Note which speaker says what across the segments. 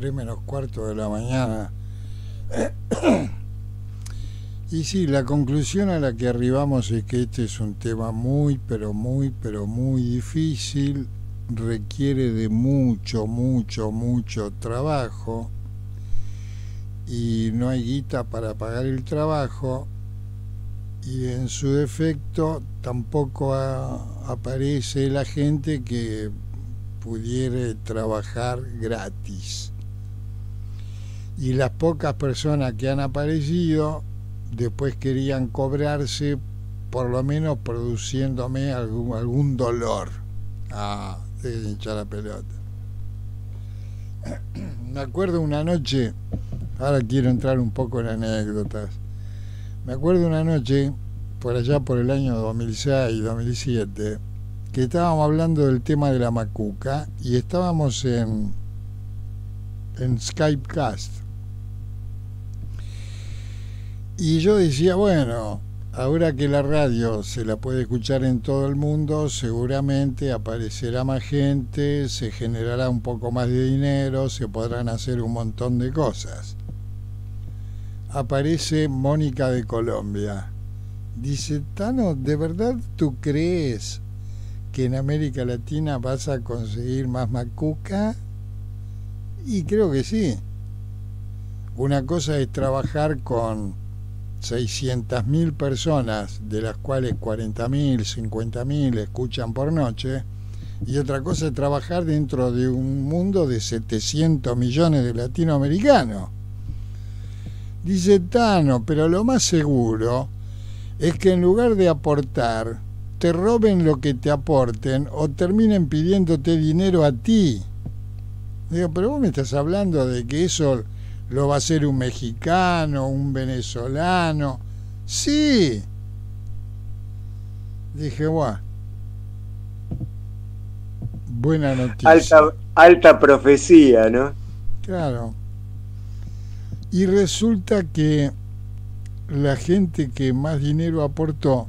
Speaker 1: 3 menos cuarto de la mañana. Y sí, la conclusión a la que arribamos es que este es un tema muy, pero muy, pero muy difícil, requiere de mucho, mucho, mucho trabajo y no hay guita para pagar el trabajo y en su defecto tampoco aparece la gente que pudiera trabajar gratis. Y las pocas personas que han aparecido después querían cobrarse por lo menos produciéndome algún, algún dolor. Ah, de hinchar la pelota. Me acuerdo una noche, ahora quiero entrar un poco en anécdotas. Me acuerdo una noche, por allá por el año 2006, 2007, que estábamos hablando del tema de la macuca y estábamos en, en Skypecast y yo decía, bueno, ahora que la radio se la puede escuchar en todo el mundo, seguramente aparecerá más gente, se generará un poco más de dinero, se podrán hacer un montón de cosas. Aparece Mónica de Colombia. Dice, Tano, ¿de verdad tú crees que en América Latina vas a conseguir más macuca? Y creo que sí. Una cosa es trabajar con 600.000 personas, de las cuales 40.000, 50.000 escuchan por noche, y otra cosa es trabajar dentro de un mundo de 700 millones de latinoamericanos. Dice Tano, pero lo más seguro es que en lugar de aportar, te roben lo que te aporten o terminen pidiéndote dinero a ti. Digo, pero vos me estás hablando de que eso lo va a hacer un mexicano, un venezolano. Sí. Dije, guau. Buena noticia.
Speaker 2: Alta, alta profecía, ¿no?
Speaker 1: Claro. Y resulta que la gente que más dinero aportó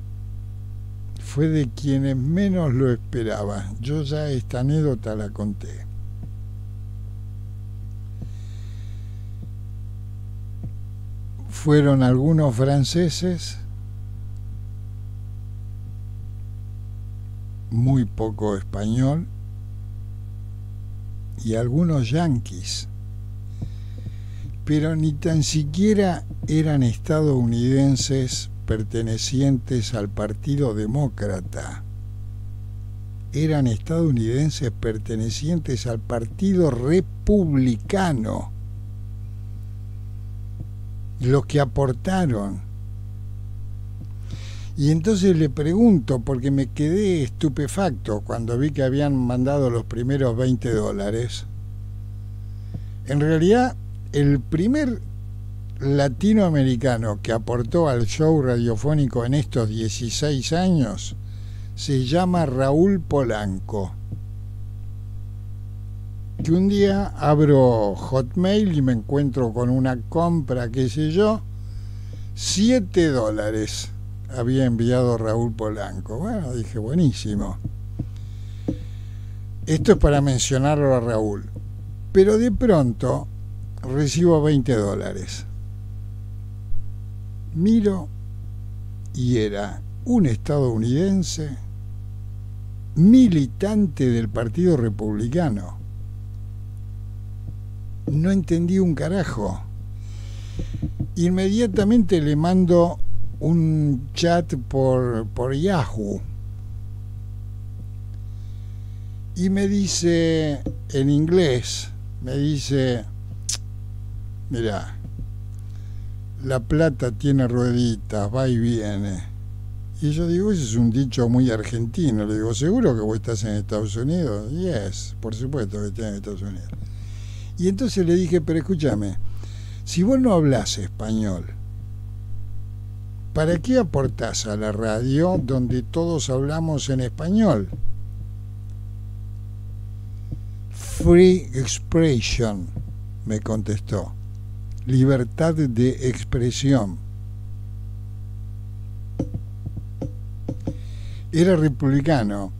Speaker 1: fue de quienes menos lo esperaban. Yo ya esta anécdota la conté. Fueron algunos franceses, muy poco español, y algunos yanquis, pero ni tan siquiera eran estadounidenses pertenecientes al Partido Demócrata, eran estadounidenses pertenecientes al Partido Republicano lo que aportaron. Y entonces le pregunto, porque me quedé estupefacto cuando vi que habían mandado los primeros 20 dólares. En realidad, el primer latinoamericano que aportó al show radiofónico en estos 16 años se llama Raúl Polanco que un día abro Hotmail y me encuentro con una compra, qué sé yo, 7 dólares había enviado Raúl Polanco. Bueno, dije, buenísimo. Esto es para mencionarlo a Raúl. Pero de pronto recibo 20 dólares. Miro y era un estadounidense militante del Partido Republicano no entendí un carajo. Inmediatamente le mando un chat por, por Yahoo. Y me dice en inglés, me dice, mira, la plata tiene rueditas, va y viene. Y yo digo, ese es un dicho muy argentino. Le digo, ¿seguro que vos estás en Estados Unidos? Yes, por supuesto que estoy en Estados Unidos. Y entonces le dije, pero escúchame, si vos no hablas español, ¿para qué aportás a la radio donde todos hablamos en español? Free expression, me contestó. Libertad de expresión. Era republicano,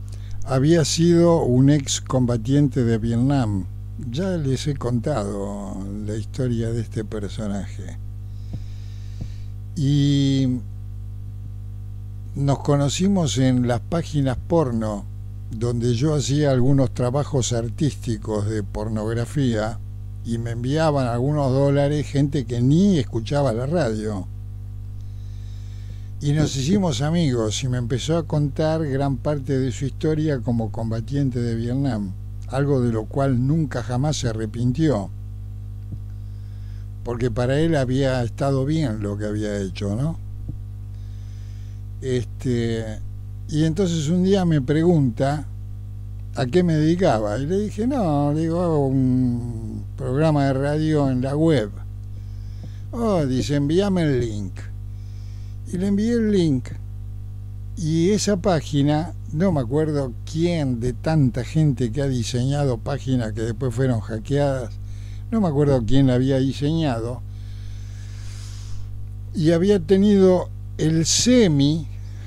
Speaker 1: había sido un ex combatiente de Vietnam ya les he contado la historia de este personaje. Y nos conocimos en las páginas porno, donde yo hacía algunos trabajos artísticos de pornografía y me enviaban algunos dólares gente que ni escuchaba la radio. Y nos hicimos amigos y me empezó a contar gran parte de su historia como combatiente de Vietnam, algo de lo cual nunca jamás se arrepintió, porque para él había estado bien lo que había hecho, ¿no? Este, y entonces un día me pregunta a qué me dedicaba. Y le dije, no, digo, hago un programa de radio en la web. Oh, dice, envíame el link. Y le envié el link. Y esa página, no me acuerdo quién de tanta gente que ha diseñado páginas que después fueron hackeadas, no me acuerdo quién la había diseñado, y había tenido el semi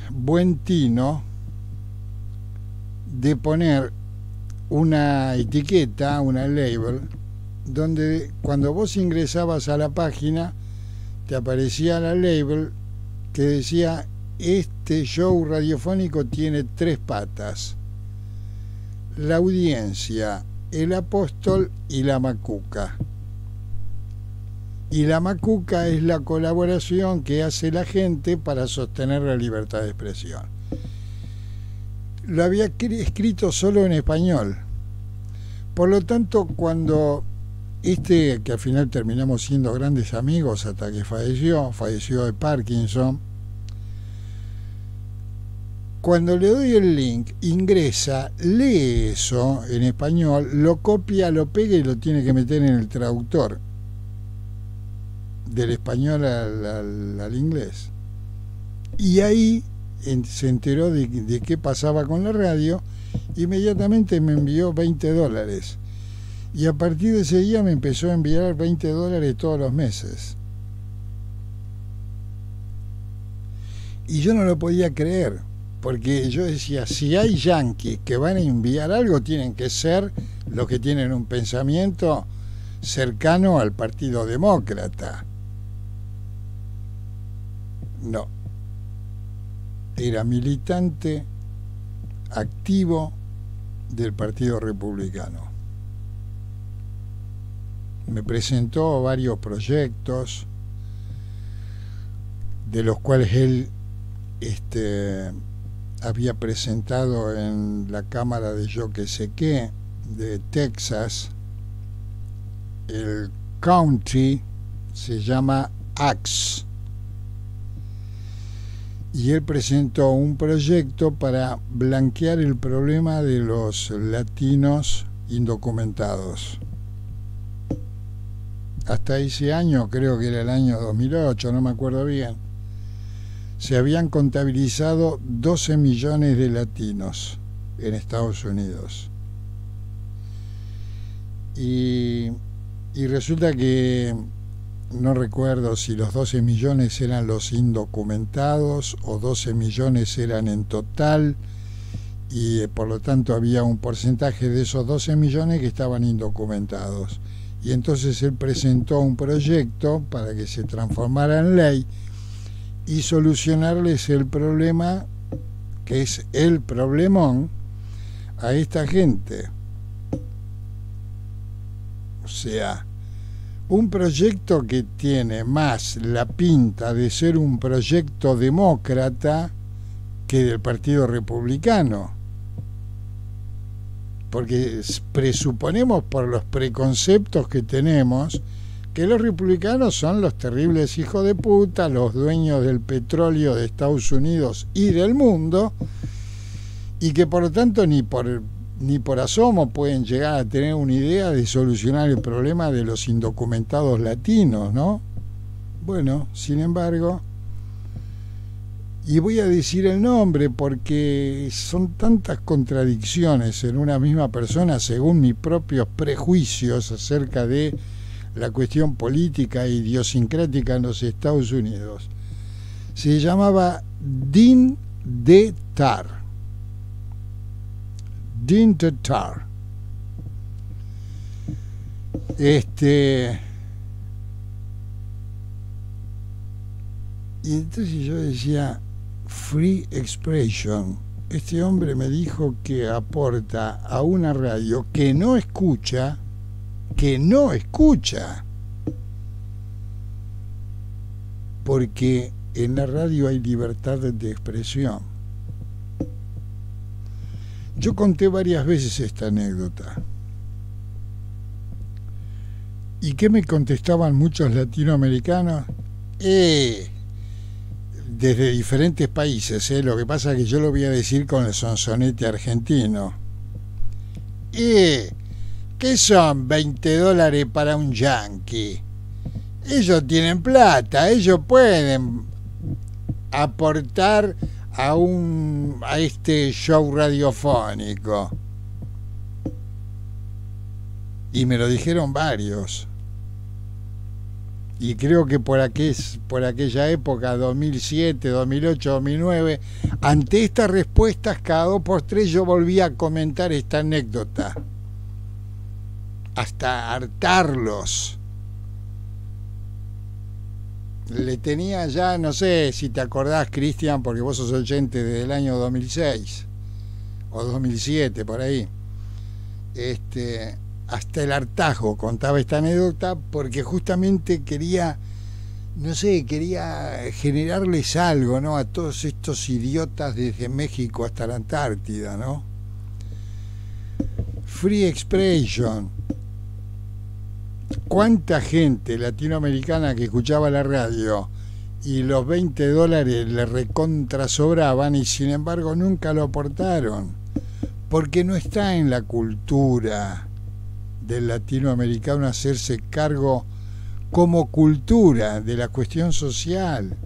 Speaker 1: buen tino de poner una etiqueta, una label, donde cuando vos ingresabas a la página te aparecía la label que decía este show radiofónico tiene tres patas. La audiencia, el apóstol y la macuca. Y la macuca es la colaboración que hace la gente para sostener la libertad de expresión. Lo había escrito solo en español. Por lo tanto, cuando este, que al final terminamos siendo grandes amigos hasta que falleció, falleció de Parkinson, cuando le doy el link, ingresa, lee eso en español, lo copia, lo pega y lo tiene que meter en el traductor del español al, inglés. Y ahí se enteró de, qué pasaba con la radio, inmediatamente me envió 20 dólares. Y a partir de ese día me empezó a enviar 20 dólares todos los meses. Y yo no lo podía creer, porque yo decía, si hay yanquis que van a enviar algo, tienen que ser los que tienen un pensamiento cercano al Partido Demócrata no. Era militante activo del Partido Republicano. Me presentó varios proyectos de los cuales él este, había presentado en la Cámara de Yo que sé qué de Texas. El county se llama Axe y él presentó un proyecto para blanquear el problema de los latinos indocumentados. Hasta ese año, creo que era el año 2008, no me acuerdo bien, se habían contabilizado 12 millones de latinos en Estados Unidos. Y, y resulta que no recuerdo si los 12 millones eran los indocumentados o 12 millones eran en total y eh, por lo tanto había un porcentaje de esos 12 millones que estaban indocumentados. Y entonces él presentó un proyecto para que se transformara en ley y solucionarles el problema, que es el problemón, a esta gente. O sea, un proyecto que tiene más la pinta de ser un proyecto demócrata que del Partido Republicano. Porque presuponemos por los preconceptos que tenemos que los republicanos son los terribles hijos de puta, los dueños del petróleo de Estados Unidos y del mundo, y que por lo tanto ni por ni por asomo pueden llegar a tener una idea de solucionar el problema de los indocumentados latinos, ¿no? Bueno, sin embargo, y voy a decir el nombre porque son tantas contradicciones en una misma persona según mis propios prejuicios acerca de la cuestión política e idiosincrática en los Estados Unidos. Se llamaba Din de Tar Este. Y entonces yo decía, Free Expression. Este hombre me dijo que aporta a una radio que no escucha, que no escucha. Porque en la radio hay libertad de expresión. Yo conté varias veces esta anécdota. ¿Y qué me contestaban muchos latinoamericanos? Eh, desde diferentes países, ¿eh? lo que pasa es que yo lo voy a decir con el sonsonete argentino. Eh, ¿qué son 20 dólares para un yankee? Ellos tienen plata, ellos pueden aportar a un a este show radiofónico. Y me lo dijeron varios. Y creo que por, aquel, por aquella época, 2007, 2008, 2009, ante estas respuestas cada dos por tres yo volví a comentar esta anécdota. Hasta hartarlos le tenía ya, no sé si te acordás, Cristian, porque vos sos oyente desde el año 2006 o 2007, por ahí. Este, hasta el hartajo contaba esta anécdota porque justamente quería, no sé, quería generarles algo, ¿no? A todos estos idiotas desde México hasta la Antártida, ¿no? Free Expression cuánta gente latinoamericana que escuchaba la radio y los 20 dólares le recontra sobraban y sin embargo nunca lo aportaron, porque no está en la cultura del latinoamericano hacerse cargo como cultura de la cuestión social.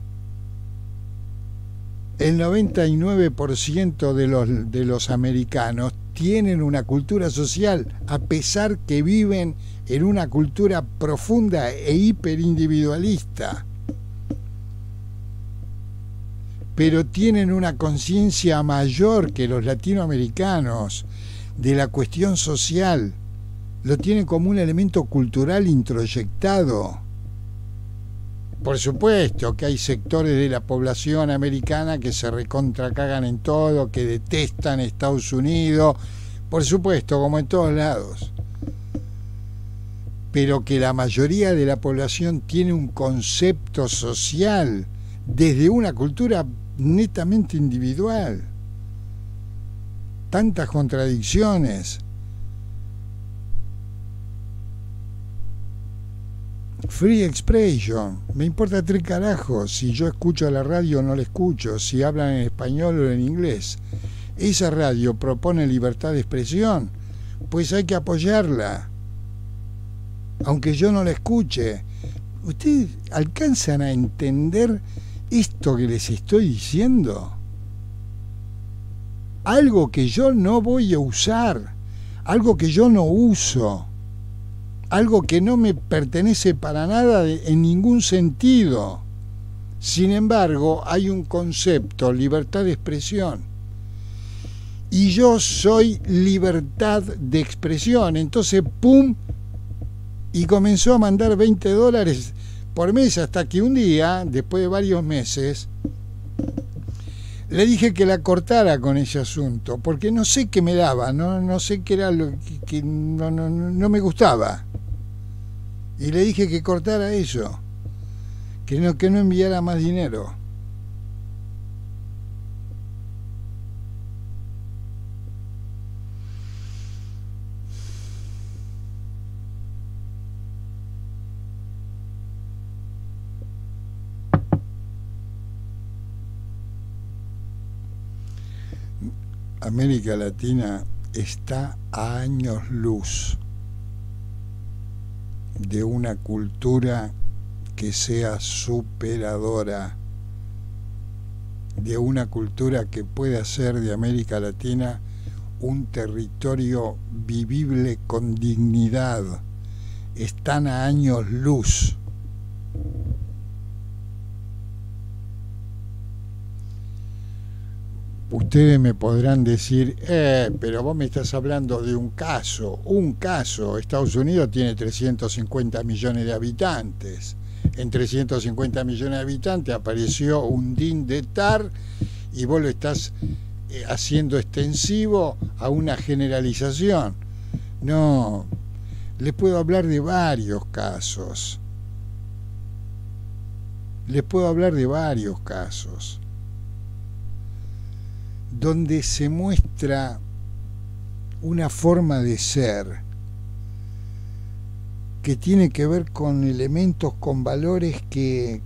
Speaker 1: El 99% de los, de los americanos tienen una cultura social, a pesar que viven en una cultura profunda e hiperindividualista, pero tienen una conciencia mayor que los latinoamericanos de la cuestión social, lo tienen como un elemento cultural introyectado. Por supuesto que hay sectores de la población americana que se recontracagan en todo, que detestan Estados Unidos, por supuesto, como en todos lados pero que la mayoría de la población tiene un concepto social desde una cultura netamente individual. Tantas contradicciones. Free expression. Me importa tres carajos si yo escucho la radio o no la escucho, si hablan en español o en inglés. Esa radio propone libertad de expresión, pues hay que apoyarla aunque yo no la escuche. ¿Ustedes alcanzan a entender esto que les estoy diciendo? Algo que yo no voy a usar, algo que yo no uso, algo que no me pertenece para nada en ningún sentido. Sin embargo, hay un concepto, libertad de expresión. Y yo soy libertad de expresión. Entonces, ¡pum! y comenzó a mandar 20 dólares por mes hasta que un día, después de varios meses, le dije que la cortara con ese asunto, porque no sé qué me daba, no, no sé qué era lo que, no, no, no me gustaba. Y le dije que cortara eso, que no, que no enviara más dinero. América Latina está a años luz de una cultura que sea superadora, de una cultura que pueda hacer de América Latina un territorio vivible con dignidad. Están a años luz ustedes me podrán decir, eh, pero vos me estás hablando de un caso, un caso. Estados Unidos tiene 350 millones de habitantes. En 350 millones de habitantes apareció un DIN de TAR y vos lo estás eh, haciendo extensivo a una generalización. No, les puedo hablar de varios casos. Les puedo hablar de varios casos donde se muestra una forma de ser que tiene que ver con elementos, con valores que,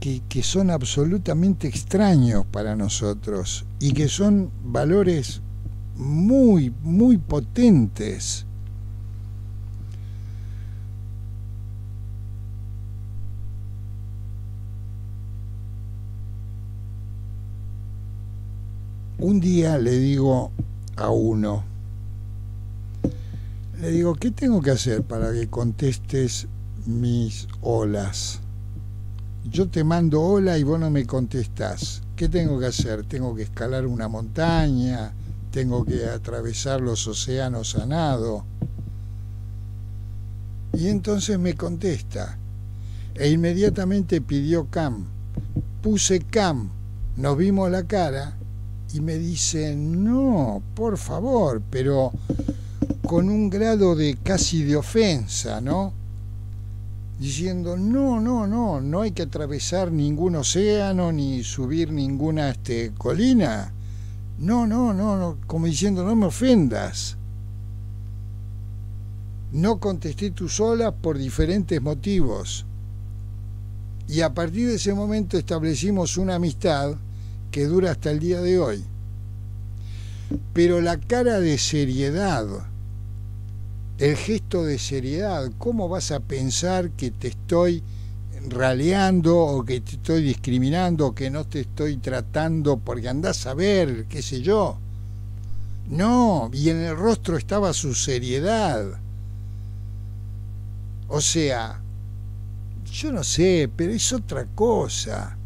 Speaker 1: que, son absolutamente extraños para nosotros y que son valores muy, muy potentes. Un día le digo a uno, le digo, ¿qué tengo que hacer para que contestes mis olas? Yo te mando hola y vos no me contestás. ¿Qué tengo que hacer? ¿Tengo que escalar una montaña? ¿Tengo que atravesar los océanos a nado? Y entonces me contesta. E inmediatamente pidió Cam. Puse Cam. Nos vimos la cara y me dice, no, por favor, pero con un grado de casi de ofensa, ¿no? Diciendo, no, no, no, no hay que atravesar ningún océano ni subir ninguna este, colina. No, no, no, no, como diciendo, no me ofendas. No contesté tú sola por diferentes motivos. Y a partir de ese momento establecimos una amistad que dura hasta el día de hoy. Pero la cara de seriedad, el gesto de seriedad, ¿cómo vas a pensar que te estoy raleando o que te estoy discriminando o que no te estoy tratando porque andás a ver, qué sé yo? No, y en el rostro estaba su seriedad. O sea, yo no sé, pero es otra cosa.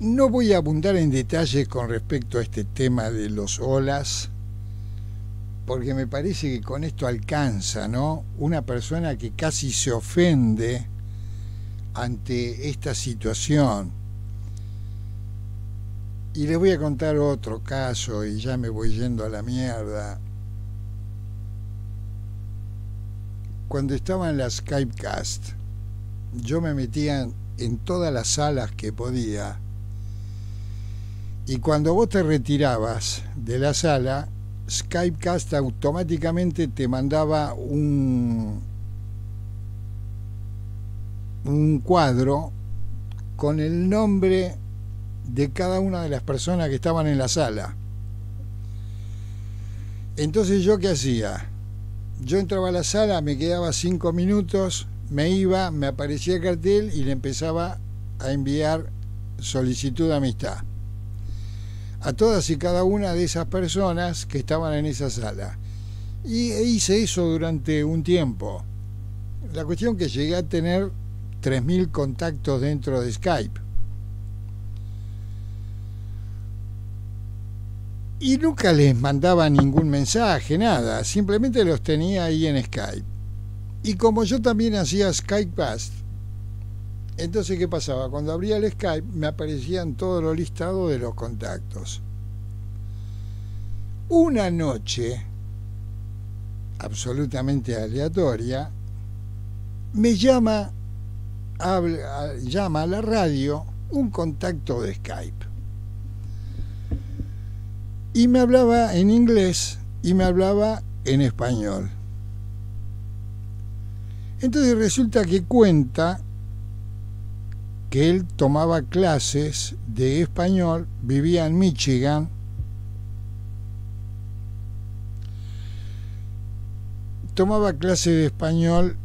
Speaker 1: No voy a abundar en detalles con respecto a este tema de los olas, porque me parece que con esto alcanza, ¿no? Una persona que casi se ofende ante esta situación. Y les voy a contar otro caso y ya me voy yendo a la mierda. Cuando estaba en la Skypecast, yo me metía en todas las salas que podía y cuando vos te retirabas de la sala, Skypecast automáticamente te mandaba un, un cuadro con el nombre de cada una de las personas que estaban en la sala. Entonces yo qué hacía? Yo entraba a la sala, me quedaba cinco minutos, me iba, me aparecía el cartel y le empezaba a enviar solicitud de amistad a todas y cada una de esas personas que estaban en esa sala. Y e hice eso durante un tiempo. La cuestión que llegué a tener 3.000 contactos dentro de Skype. Y nunca les mandaba ningún mensaje, nada, simplemente los tenía ahí en Skype. Y como yo también hacía Skype Past, entonces, ¿qué pasaba? Cuando abría el Skype me aparecían todos los listados de los contactos. Una noche, absolutamente aleatoria, me llama, llama a la radio un contacto de Skype. Y me hablaba en inglés y me hablaba en español. Entonces resulta que cuenta que él tomaba clases de español, vivía en Michigan, tomaba clases de español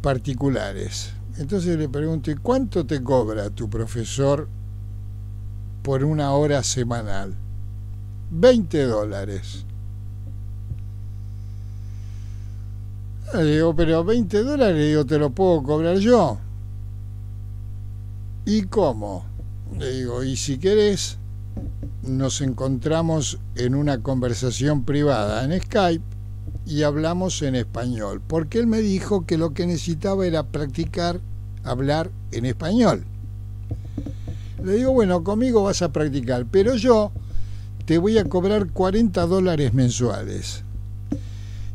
Speaker 1: particulares. Entonces le pregunto, ¿y cuánto te cobra tu profesor por una hora semanal? 20 dólares. Le digo, pero 20 dólares, digo, te lo puedo cobrar yo. ¿Y cómo? Le digo, y si querés, nos encontramos en una conversación privada en Skype y hablamos en español, porque él me dijo que lo que necesitaba era practicar hablar en español. Le digo, bueno, conmigo vas a practicar, pero yo te voy a cobrar 40 dólares mensuales.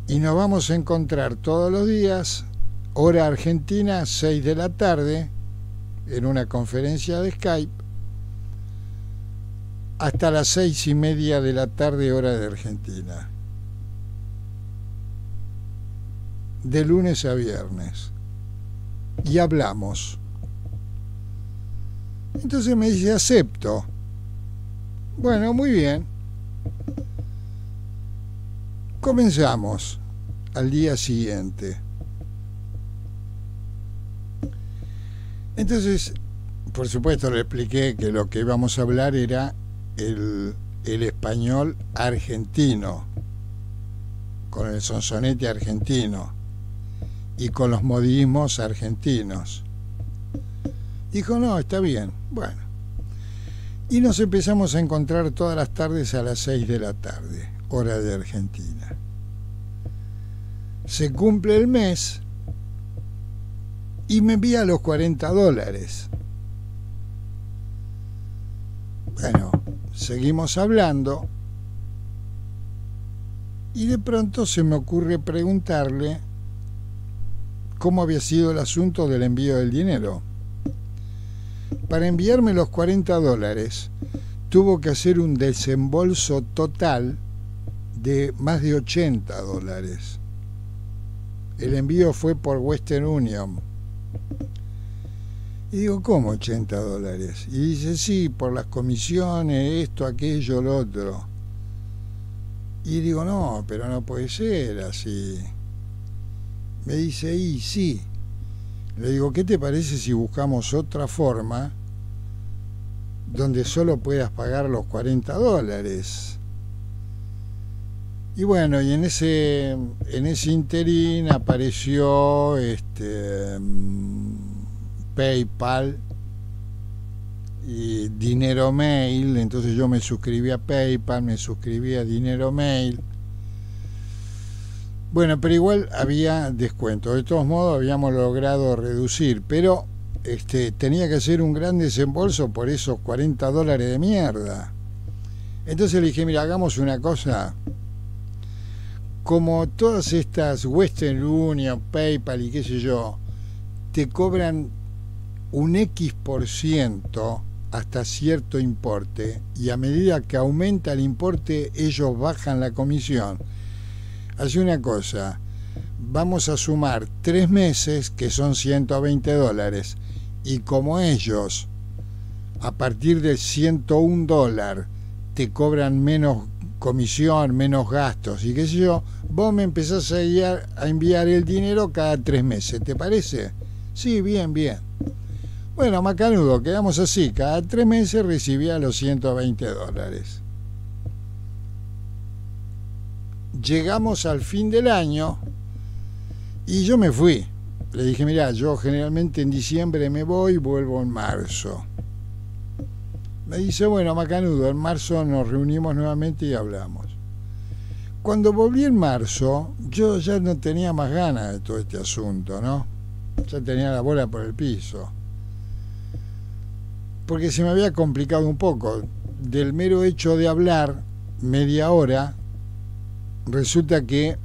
Speaker 1: Y nos vamos a encontrar todos los días, hora argentina, 6 de la tarde, en una conferencia de Skype, hasta las seis y media de la tarde, hora de Argentina. De lunes a viernes. Y hablamos. Entonces me dice, acepto. Bueno, muy bien. Comenzamos al día siguiente. Entonces, por supuesto, le expliqué que lo que íbamos a hablar era el, español argentino, con el sonsonete argentino y con los modismos argentinos. Dijo, no, está bien. Bueno. Y nos empezamos a encontrar todas las tardes a las 6 de la tarde, hora de Argentina. Se cumple el mes y me envía los 40 dólares. Bueno, seguimos hablando y de pronto se me ocurre preguntarle cómo había sido el asunto del envío del dinero. Para enviarme los 40 dólares tuvo que hacer un desembolso total de más de 80 dólares. El envío fue por Western Union. Y digo, ¿cómo 80 dólares? Y dice, sí, por las comisiones, esto, aquello, lo otro. Y digo, no, pero no puede ser así. Me dice, y sí. Le digo, ¿qué te parece si buscamos otra forma donde solo puedas pagar los 40 dólares? Y bueno, y en ese, en ese interín apareció este PayPal y Dinero Mail, entonces yo me suscribí a PayPal, me suscribí a Dinero Mail. Bueno, pero igual había descuento. De todos modos habíamos logrado reducir, pero este, tenía que hacer un gran desembolso por esos 40 dólares de mierda. Entonces le dije, mira, hagamos una cosa. Como todas estas Western Union, PayPal y qué sé yo, te cobran un X por ciento hasta cierto importe y a medida que aumenta el importe ellos bajan la comisión. Hace una cosa, vamos a sumar tres meses que son 120 dólares y como ellos a partir del 101 dólar te cobran menos comisión, menos gastos y qué sé yo, vos me empezás a, a enviar el dinero cada tres meses, ¿te parece? Sí, bien, bien. Bueno, macanudo, quedamos así. Cada tres meses recibía los 120 dólares. Llegamos al fin del año y yo me fui. Le dije, mira, yo generalmente en diciembre me voy vuelvo en marzo. Me dice, bueno, Macanudo, en marzo nos reunimos nuevamente y hablamos. Cuando volví en marzo, yo ya no tenía más ganas de todo este asunto, ¿no? Ya tenía la bola por el piso porque se me había complicado un poco. Del mero hecho de hablar media hora, resulta que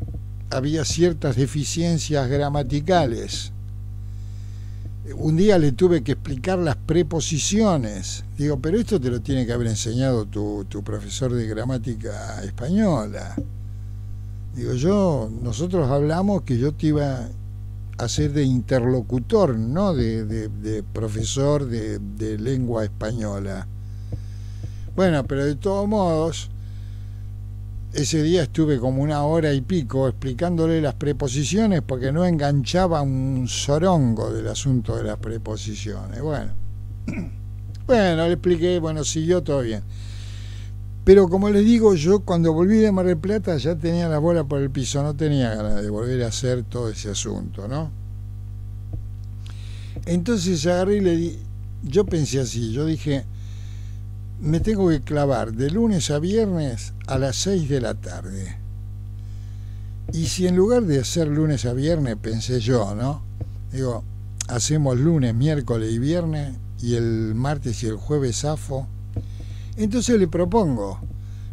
Speaker 1: había ciertas deficiencias gramaticales. Un día le tuve que explicar las preposiciones. Digo, pero esto te lo tiene que haber enseñado tu, tu profesor de gramática española. Digo, yo, nosotros hablamos que yo te iba hacer de interlocutor, no de, profesor de, de, lengua española. Bueno, pero de todos modos, ese día estuve como una hora y pico explicándole las preposiciones porque no enganchaba un sorongo del asunto de las preposiciones. Bueno, bueno, le expliqué, bueno, siguió todo bien. Pero como les digo, yo cuando volví de Mar del Plata ya tenía la bola por el piso, no tenía ganas de volver a hacer todo ese asunto, ¿no? Entonces agarré y le di, yo pensé así, yo dije, me tengo que clavar de lunes a viernes a las 6 de la tarde. Y si en lugar de hacer lunes a viernes, pensé yo, ¿no? Digo, hacemos lunes, miércoles y viernes y el martes y el jueves AFO. Entonces le propongo,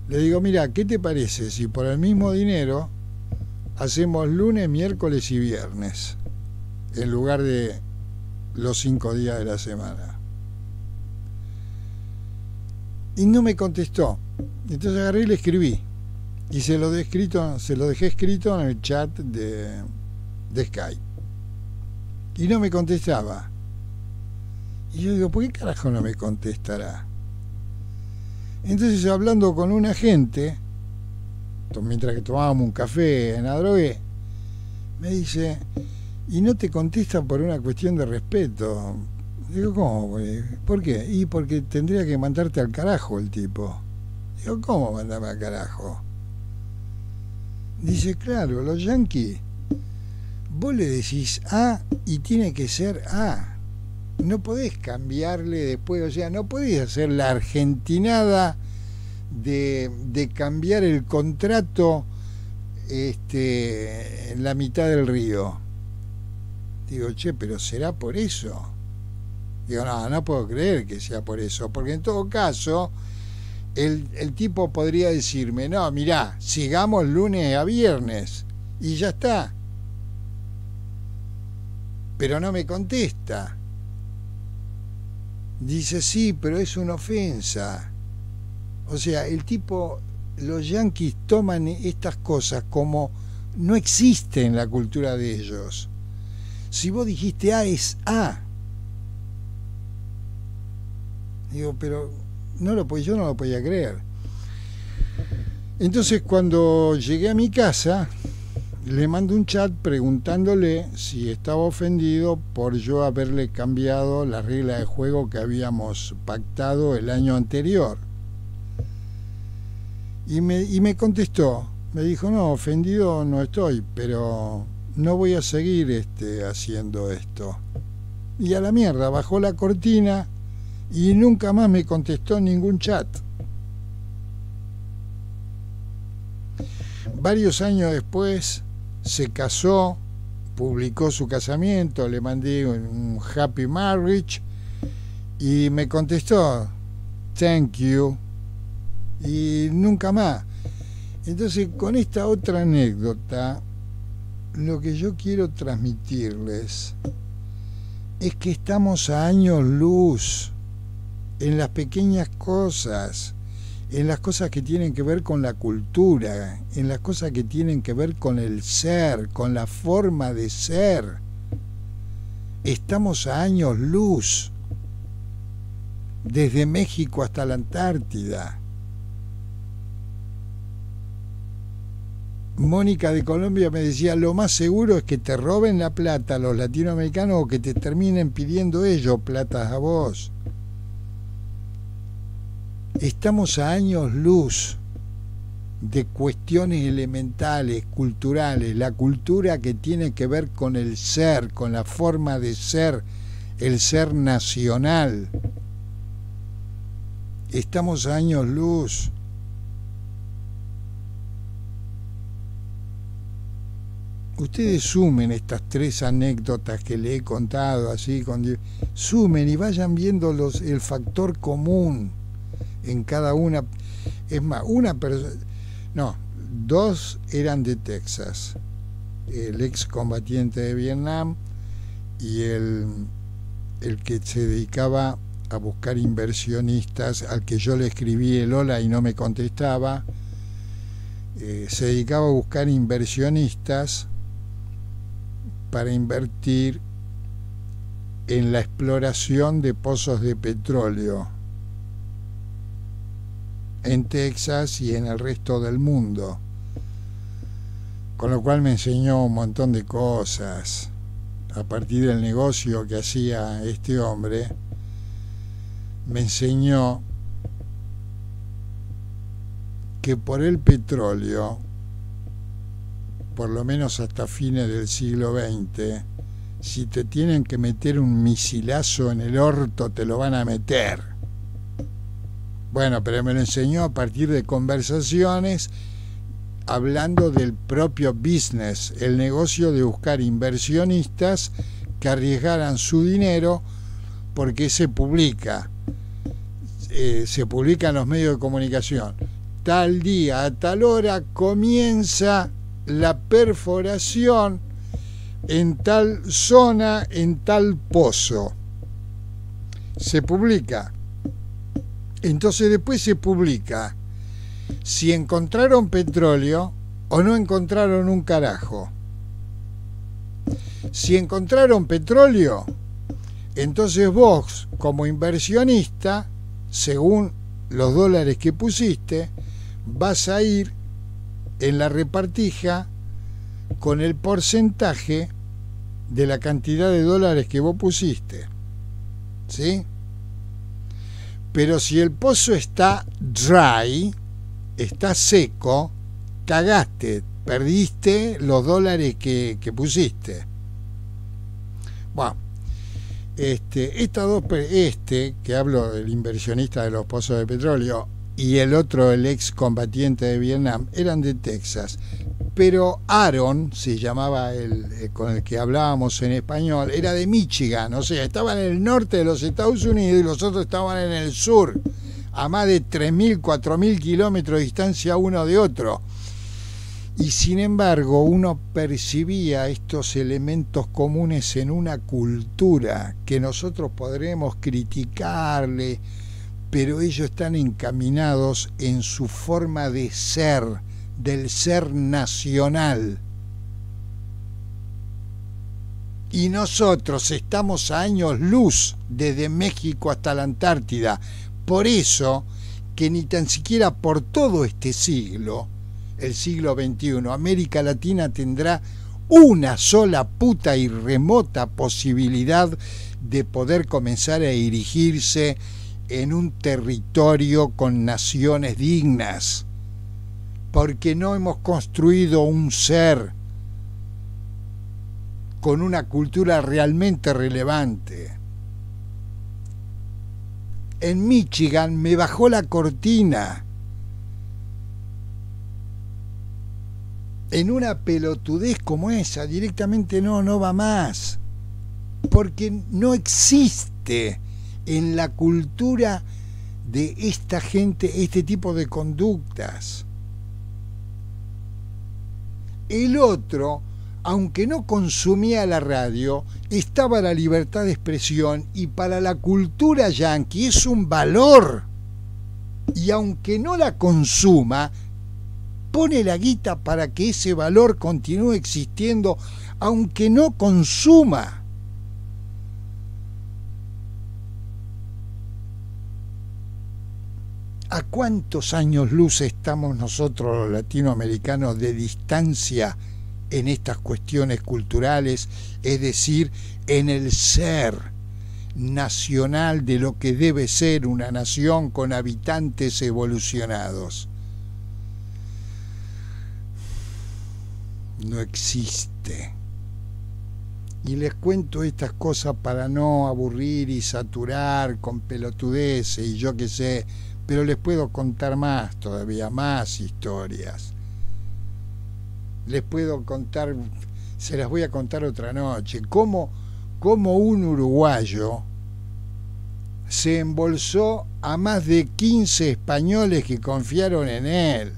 Speaker 1: le digo, mira, ¿qué te parece si por el mismo dinero hacemos lunes, miércoles y viernes en lugar de los cinco días de la semana? Y no me contestó. Entonces agarré y le escribí. Y se lo, escrito, se lo dejé escrito en el chat de, de Skype. Y no me contestaba. Y yo digo, ¿por qué carajo no me contestará? Entonces hablando con un agente, mientras que tomábamos un café en Adrogué, me dice, y no te contesta por una cuestión de respeto. Digo, ¿cómo? ¿Por qué? Y porque tendría que mandarte al carajo el tipo. Digo, ¿cómo mandarme al carajo? Dice, claro, los yanquis, vos le decís A y tiene que ser A no podés cambiarle después, o sea, no podés hacer la argentinada de, de cambiar el contrato este, en la mitad del río. Digo, che, pero será por eso. Digo, no, no puedo creer que sea por eso, porque en todo caso, el, el tipo podría decirme, no, mirá, sigamos lunes a viernes y ya está. Pero no me contesta. Dice, sí, pero es una ofensa. O sea, el tipo, los yanquis toman estas cosas como no existe en la cultura de ellos. Si vos dijiste A es A. Digo, pero no lo yo no lo podía creer. Entonces cuando llegué a mi casa, le mando un chat preguntándole si estaba ofendido por yo haberle cambiado la regla de juego que habíamos pactado el año anterior. Y me, y me contestó, me dijo, no, ofendido no estoy, pero no voy a seguir este, haciendo esto. Y a la mierda, bajó la cortina y nunca más me contestó ningún chat. Varios años después, se casó, publicó su casamiento, le mandé un happy marriage y me contestó, thank you, y nunca más. Entonces, con esta otra anécdota, lo que yo quiero transmitirles es que estamos a años luz en las pequeñas cosas en las cosas que tienen que ver con la cultura, en las cosas que tienen que ver con el ser, con la forma de ser. Estamos a años luz, desde México hasta la Antártida. Mónica de Colombia me decía, lo más seguro es que te roben la plata los latinoamericanos o que te terminen pidiendo ellos plata a vos. Estamos a años luz de cuestiones elementales, culturales, la cultura que tiene que ver con el ser, con la forma de ser, el ser nacional. Estamos a años luz. Ustedes sumen estas tres anécdotas que le he contado así, con, sumen y vayan viendo los, el factor común en cada una. Es más, una persona. No, dos eran de Texas. El ex combatiente de Vietnam y el, el que se dedicaba a buscar inversionistas, al que yo le escribí el hola y no me contestaba. Eh, se dedicaba a buscar inversionistas para invertir en la exploración de pozos de petróleo en Texas y en el resto del mundo. Con lo cual me enseñó un montón de cosas. A partir del negocio que hacía este hombre, me enseñó que por el petróleo, por lo menos hasta fines del siglo XX, si te tienen que meter un misilazo en el orto, te lo van a meter Bueno, pero me lo enseñó a partir de conversaciones hablando del propio business, el negocio de buscar inversionistas que arriesgaran su dinero porque se publica, eh, se publica en los medios de comunicación. Tal día, a tal hora, comienza la perforación en tal zona, en tal pozo. Se publica. Entonces después se publica si encontraron petróleo o no encontraron un carajo. Si encontraron petróleo, entonces vos, como inversionista, según los dólares que pusiste, vas a ir en la repartija con el porcentaje de la cantidad de dólares que vos pusiste. ¿Sí? Pero si el pozo está dry, está seco, cagaste, perdiste los dólares que, pusiste. Bueno, este, estas dos, este, que hablo del inversionista de los pozos de petróleo, y el otro, el ex combatiente de Vietnam, eran de Texas. Pero Aaron, se llamaba el eh, con el que hablábamos en español, era de Michigan, o sea, estaban en el norte de los Estados Unidos y los otros estaban en el sur a más de 3.000, 4.000 kilómetros de distancia uno de otro. Y sin embargo uno percibía estos elementos comunes en una cultura que nosotros podremos criticarle, pero ellos están encaminados en su forma de ser, del ser nacional. Y nosotros estamos a años luz desde México hasta la Antártida, por eso que ni tan siquiera por todo este siglo, el siglo XXI, América Latina tendrá una sola puta y remota posibilidad de poder comenzar a erigirse en un territorio con naciones dignas, porque no hemos construido un ser con una cultura realmente relevante en Michigan me bajó la cortina. En una pelotudez como esa, directamente no, no va más. Porque no existe en la cultura de esta gente este tipo de conductas. El otro aunque no consumía la radio, estaba la libertad de expresión y para la cultura yanqui es un valor. Y aunque no la consuma, pone la guita para que ese valor continúe existiendo, aunque no consuma. ¿A cuántos años luz estamos nosotros los latinoamericanos de distancia en estas cuestiones culturales, es decir, en el ser nacional de lo que debe ser una nación con habitantes evolucionados. No existe. Y les cuento estas cosas para no aburrir y saturar con pelotudeces y yo qué sé, pero les puedo contar más todavía, más historias les puedo contar, se las voy a contar otra noche, cómo, cómo un uruguayo se embolsó a más de 15 españoles que confiaron en él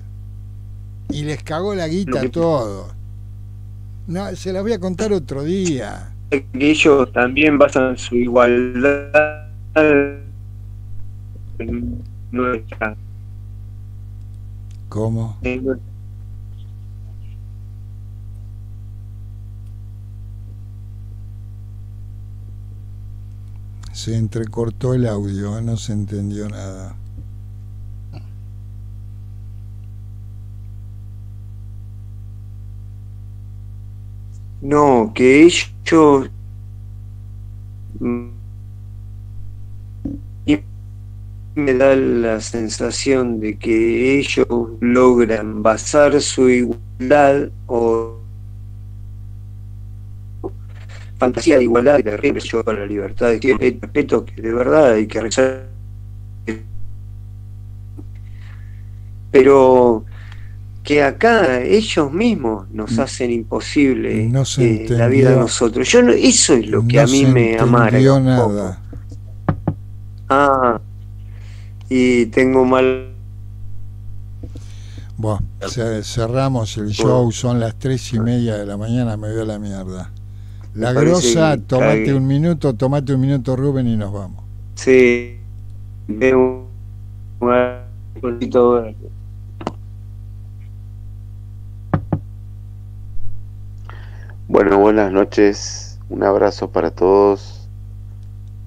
Speaker 1: y les cagó la guita a todos. No, se las voy a contar otro día.
Speaker 2: Ellos también basan su igualdad en nuestra.
Speaker 1: ¿Cómo? Se entrecortó el audio, no se entendió nada.
Speaker 2: No, que ellos me da la sensación de que ellos logran basar su igualdad o fantasía de igualdad y de respeto para la libertad de respeto que de verdad hay que rezar pero que acá ellos mismos nos mm. hacen imposible eh, la vida a nosotros. Yo no, eso es lo que a mí me amarga. nada. Ah, y tengo mal.
Speaker 1: Bueno, cerramos el show, son las tres y media de la mañana, me veo la mierda. La grosa, tomate un minuto, tomate un minuto Rubén y nos vamos.
Speaker 2: Sí, veo un poquito
Speaker 3: Bueno, buenas noches, un abrazo para todos.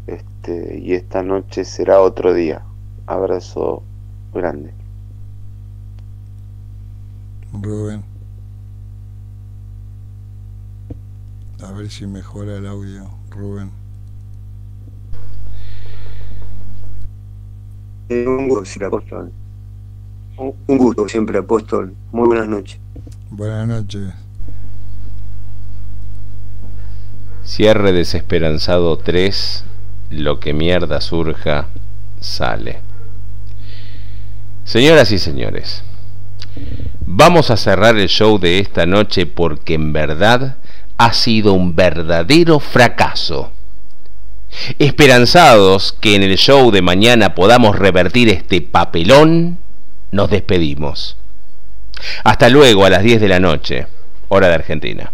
Speaker 3: Este, y esta noche será otro día. Abrazo grande.
Speaker 1: Rubén. A ver si mejora el audio, Rubén.
Speaker 2: Un gusto, siempre, apóstol. Un gusto siempre, apóstol. Muy buenas noches.
Speaker 1: Buenas noches.
Speaker 4: Cierre desesperanzado 3, lo que mierda surja, sale. Señoras y señores, vamos a cerrar el show de esta noche porque en verdad ha sido un verdadero fracaso. Esperanzados que en el show de mañana podamos revertir este papelón, nos despedimos. Hasta luego a las 10 de la noche, hora de Argentina.